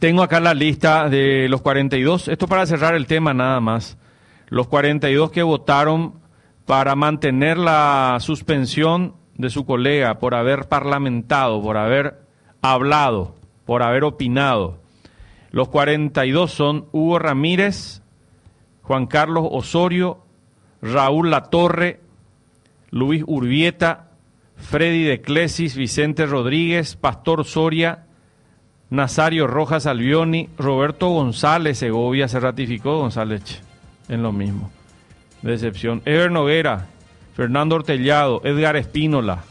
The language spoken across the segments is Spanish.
Tengo acá la lista de los 42, esto para cerrar el tema nada más, los 42 que votaron para mantener la suspensión de su colega por haber parlamentado, por haber hablado, por haber opinado. Los 42 son Hugo Ramírez, Juan Carlos Osorio, Raúl Latorre, Luis Urbieta, Freddy de Clesis, Vicente Rodríguez, Pastor Soria, Nazario Rojas Albioni, Roberto González Segovia, se ratificó González en lo mismo. Decepción. Ever Noguera, Fernando Ortellado, Edgar Espínola,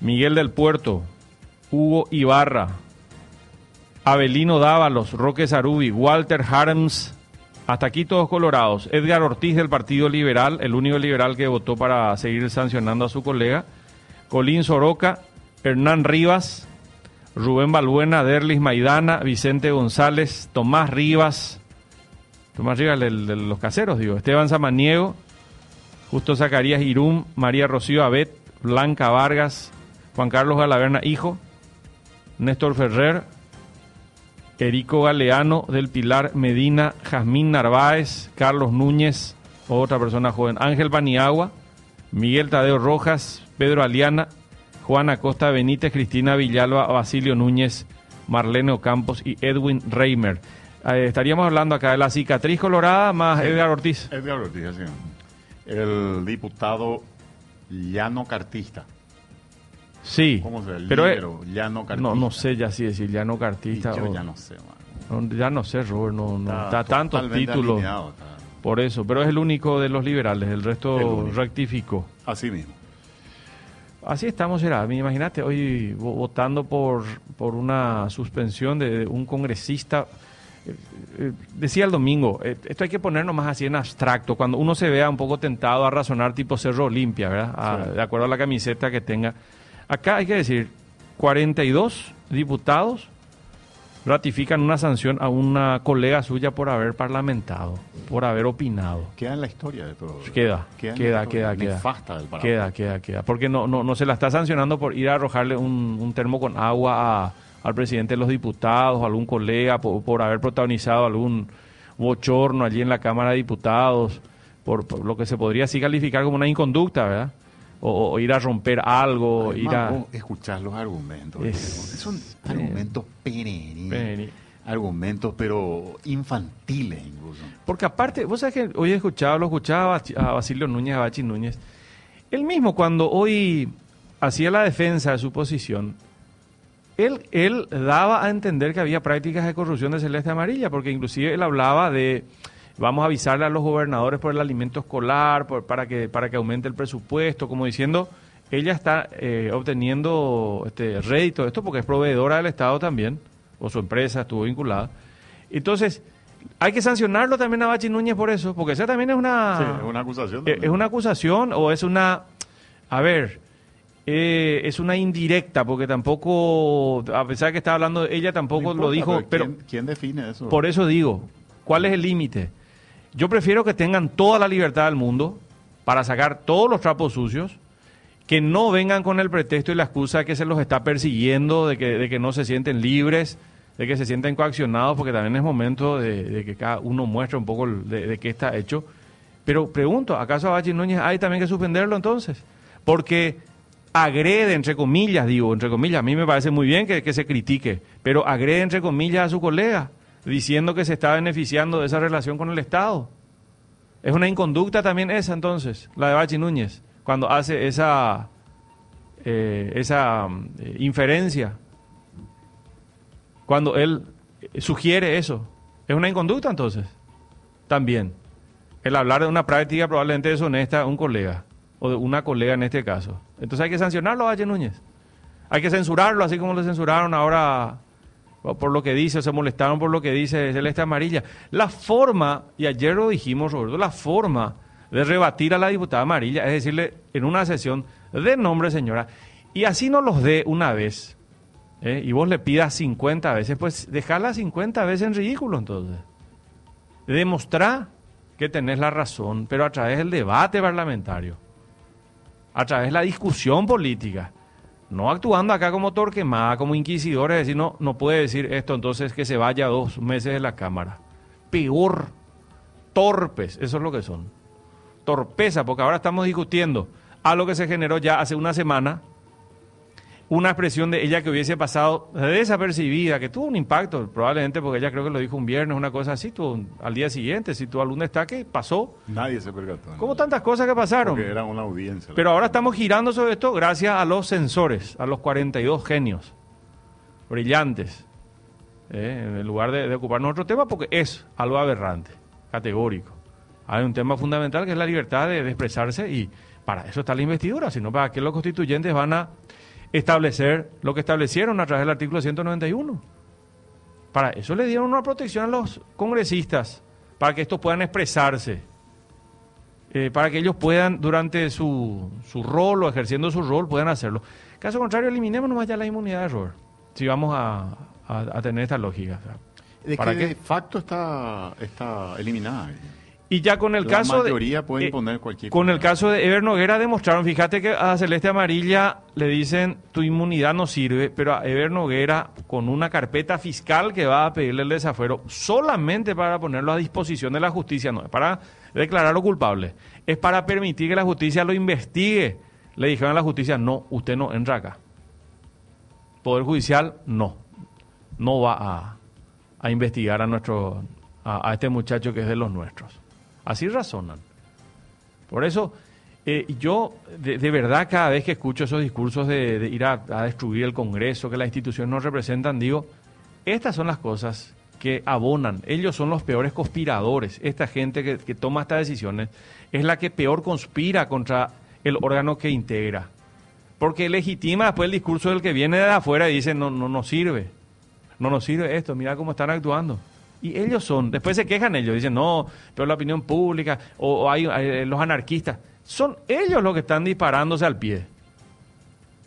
Miguel del Puerto, Hugo Ibarra, Abelino Dávalos, Roque Sarubi, Walter Harms, hasta aquí todos colorados. Edgar Ortiz del Partido Liberal, el único liberal que votó para seguir sancionando a su colega. Colín Soroca, Hernán Rivas, Rubén Balbuena, Derlis Maidana, Vicente González, Tomás Rivas, Tomás Rivas de los caseros, digo, Esteban Samaniego, Justo Zacarías Irum, María Rocío Abet, Blanca Vargas, Juan Carlos Galaverna, hijo, Néstor Ferrer, Erico Galeano del Pilar Medina, Jazmín Narváez, Carlos Núñez, otra persona joven, Ángel Paniagua, Miguel Tadeo Rojas, Pedro Aliana, Juan Acosta Benítez, Cristina Villalba, Basilio Núñez, Marlene Ocampos y Edwin Reimer. Eh, estaríamos hablando acá de la cicatriz colorada más Edgar Ortiz. Edgar Ortiz, sí. El diputado llano cartista. Sí. ¿Cómo se llama? Pero Libero, llano cartista. no, no sé ya si decir llano cartista. Y yo o- ya no sé, no, ya no sé, Robert, no, no, está, Está tantos títulos. está. Por eso, pero es el único de los liberales, el resto El rectificó. Así mismo. Así estamos, será. Imagínate hoy vo- votando por, por una suspensión de un congresista. Eh, eh, decía el domingo, eh, esto hay que ponernos más así en abstracto, cuando uno se vea un poco tentado a razonar tipo Cerro Olimpia, ¿verdad? A- Sí. De acuerdo a la camiseta que tenga. Acá hay que decir, 42 diputados ratifican una sanción a una colega suya por haber parlamentado, por haber opinado. Queda en la historia de todo. Queda, en la queda, historia queda, queda. nefasta del. Queda, queda, queda. Porque no, no, no se la está sancionando por ir a arrojarle un, un termo con agua a- al presidente de los diputados, a algún colega, por, por haber protagonizado algún bochorno allí en la Cámara de Diputados, por, por lo que se podría así calificar como una inconducta, ¿verdad? O, o ir a romper algo, Además, ir a... vos escuchás los argumentos. Es- Son argumentos perennes. Argumentos, pero infantiles incluso. Porque aparte, vos sabés que hoy he escuchado, lo escuchaba a Basilio Núñez, a Bachi Núñez. Él mismo, cuando hoy hacía la defensa de su posición, él, él daba a entender que había prácticas de corrupción de celeste amarilla, porque inclusive él hablaba de vamos a avisarle a los gobernadores por el alimento escolar, por- para, que, para que aumente el presupuesto, como diciendo, ella está eh, obteniendo este rédito de esto porque es proveedora del Estado también, o su empresa estuvo vinculada. Entonces, hay que sancionarlo también a Bachi Núñez por eso, porque esa también es una... Sí, es una acusación. Eh, también. ¿Es una acusación o es una... A ver, eh, es una indirecta, porque tampoco, a pesar que estaba hablando, ella tampoco No lo dijo, pero ¿quién, quién define eso? por eso digo, ¿cuál es el límite? Yo prefiero que tengan toda la libertad del mundo para sacar todos los trapos sucios, que no vengan con el pretexto y la excusa de que se los está persiguiendo, de que, de que no se sienten libres, de que se sienten coaccionados, porque también es momento de, que cada uno muestre un poco de qué está hecho. Pero pregunto, ¿acaso a Bachi Núñez hay también que suspenderlo entonces? Porque agrede, entre comillas, digo, entre comillas, a mí me parece muy bien que, que se critique, pero agrede, entre comillas, a su colega, diciendo que se está beneficiando de esa relación con el Estado. Es una inconducta también esa, entonces, la de Bachi Núñez, cuando hace esa, eh, esa mm, eh, inferencia, cuando él eh, sugiere eso. Es una inconducta, entonces, también. El hablar de una práctica probablemente deshonesta a un colega, o de una colega en este caso. Entonces hay que sancionarlo a Bachi Núñez. Hay que censurarlo, así como lo censuraron ahora por lo que dice, se molestaron por lo que dice Celeste Amarilla. La forma, y ayer lo dijimos, Roberto, la forma de rebatir a la diputada Amarilla es decirle en una sesión de nombre, señora, y así no los dé una vez, ¿eh? y vos le pidas 50 veces, pues dejala 50 veces en ridículo entonces. Demostrar que tenés la razón, pero a través del debate parlamentario, a través de la discusión política, No actuando acá como Torquemada, como inquisidores, decir, no, no puede decir esto, entonces que se vaya dos meses de la Cámara. Peor, torpes, eso es lo que son. Torpeza, porque ahora estamos discutiendo algo que se generó ya hace una semana, una expresión de ella que hubiese pasado desapercibida, que tuvo un impacto, probablemente porque ella creo que lo dijo un viernes, una cosa así, tuvo un- al día siguiente, si tuvo algún destaque, pasó, Nadie se percató. como tantas cosas que pasaron. Porque era una audiencia. Pero ahora estamos girando sobre esto gracias a los sensores, a los 42 genios brillantes, eh, en lugar de, de ocuparnos otro tema, porque es algo aberrante, categórico. Hay un tema fundamental que es la libertad de, de expresarse y para eso está la investidura, sino para que los constituyentes van a establecer lo que establecieron a través del artículo 191. Para eso le dieron una protección a los congresistas, para que estos puedan expresarse eh, para que ellos puedan, durante su, su rol o ejerciendo su rol, puedan hacerlo. Caso contrario, eliminemos nomás ya la inmunidad de error, si vamos a, a- a tener esta lógica. De ¿Para que qué? de facto está, está eliminada. Y ya con el La caso mayoría de, puede eh, imponer cualquier Con el caso de Ever Noguera demostraron, fíjate que a Celeste Amarilla le dicen tu inmunidad no sirve, pero a Ever Noguera con una carpeta fiscal que va a pedirle el desafuero solamente para ponerlo a disposición de la justicia, no es para declararlo culpable, es para permitir que la justicia lo investigue. Le dijeron a la justicia, no, usted no entra acá. Poder Judicial, no, no va a, a investigar a nuestro a, a este muchacho que es de los nuestros. Así razonan. Por eso, eh, yo de, verdad cada vez que escucho esos discursos de, ir a, destruir el Congreso, que las instituciones nos representan, digo, estas son las cosas que abonan. Ellos son los peores conspiradores. Esta gente que, que toma estas decisiones es la que peor conspira contra el órgano que integra. Porque legitima después el discurso del que viene de afuera y dice, no, no nos sirve. No nos sirve esto, mira cómo están actuando. Y ellos son, después se quejan ellos, dicen, no, pero la opinión pública, o, hay, hay los anarquistas, son ellos los que están disparándose al pie.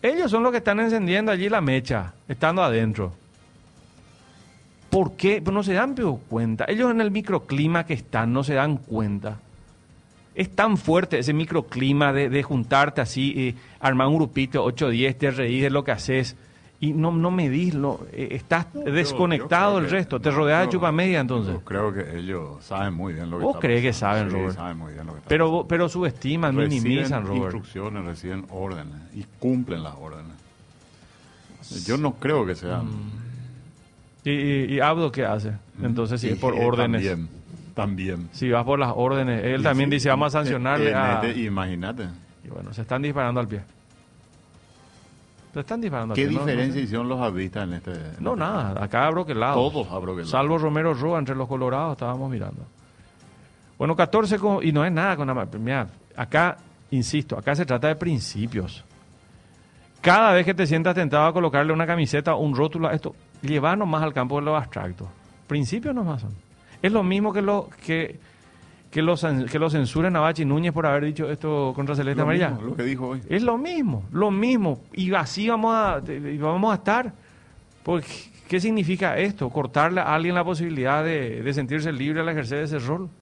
Ellos son los que están encendiendo allí la mecha, estando adentro. ¿Por qué? Pues no se dan cuenta. Ellos en el microclima que están no se dan cuenta. Es tan fuerte ese microclima de, de juntarte así, eh, armar un grupito, 8 10, te reís de lo que haces y no, no medís, lo, eh, estás desconectado del resto, te rodeas de chupa media entonces. Yo creo que ellos saben muy bien lo que ¿Vos está crees que saben, Sí, Robert? saben muy bien lo que está Pero, pero subestiman, Reciben minimizan, Robert. instrucciones, reciben órdenes y cumplen las órdenes. Yo no creo que sean... ¿Y, y, y Abdo qué hace? Entonces, si es por eh, órdenes. También, también. Si vas por las órdenes, él Y también sí, dice, vamos a sancionarle eh, a... Imagínate. Y bueno, se están disparando al pie. Se están disparando ¿Qué no- diferencia hicieron los abristas en este? en No, este nada, acá abro que lado. Todos abroquelados. Salvo Romero Roa, entre los colorados estábamos mirando. Bueno, 14 con- y no es nada con la... Mira, acá, insisto, acá se trata de principios. Cada vez que te sientas tentado a colocarle una camiseta o un rótulo a esto, lleva nomás al campo de lo abstracto. Principios nomás son. Es lo mismo que lo que, que lo, que lo censuren a Bachi Núñez por haber dicho esto contra Celeste Lo Amarilla. mismo, lo que dijo hoy. Es lo mismo, lo mismo. Y así vamos a, vamos a estar. Porque, ¿Qué significa esto? Cortarle a alguien la posibilidad de, de sentirse libre al ejercer ese rol.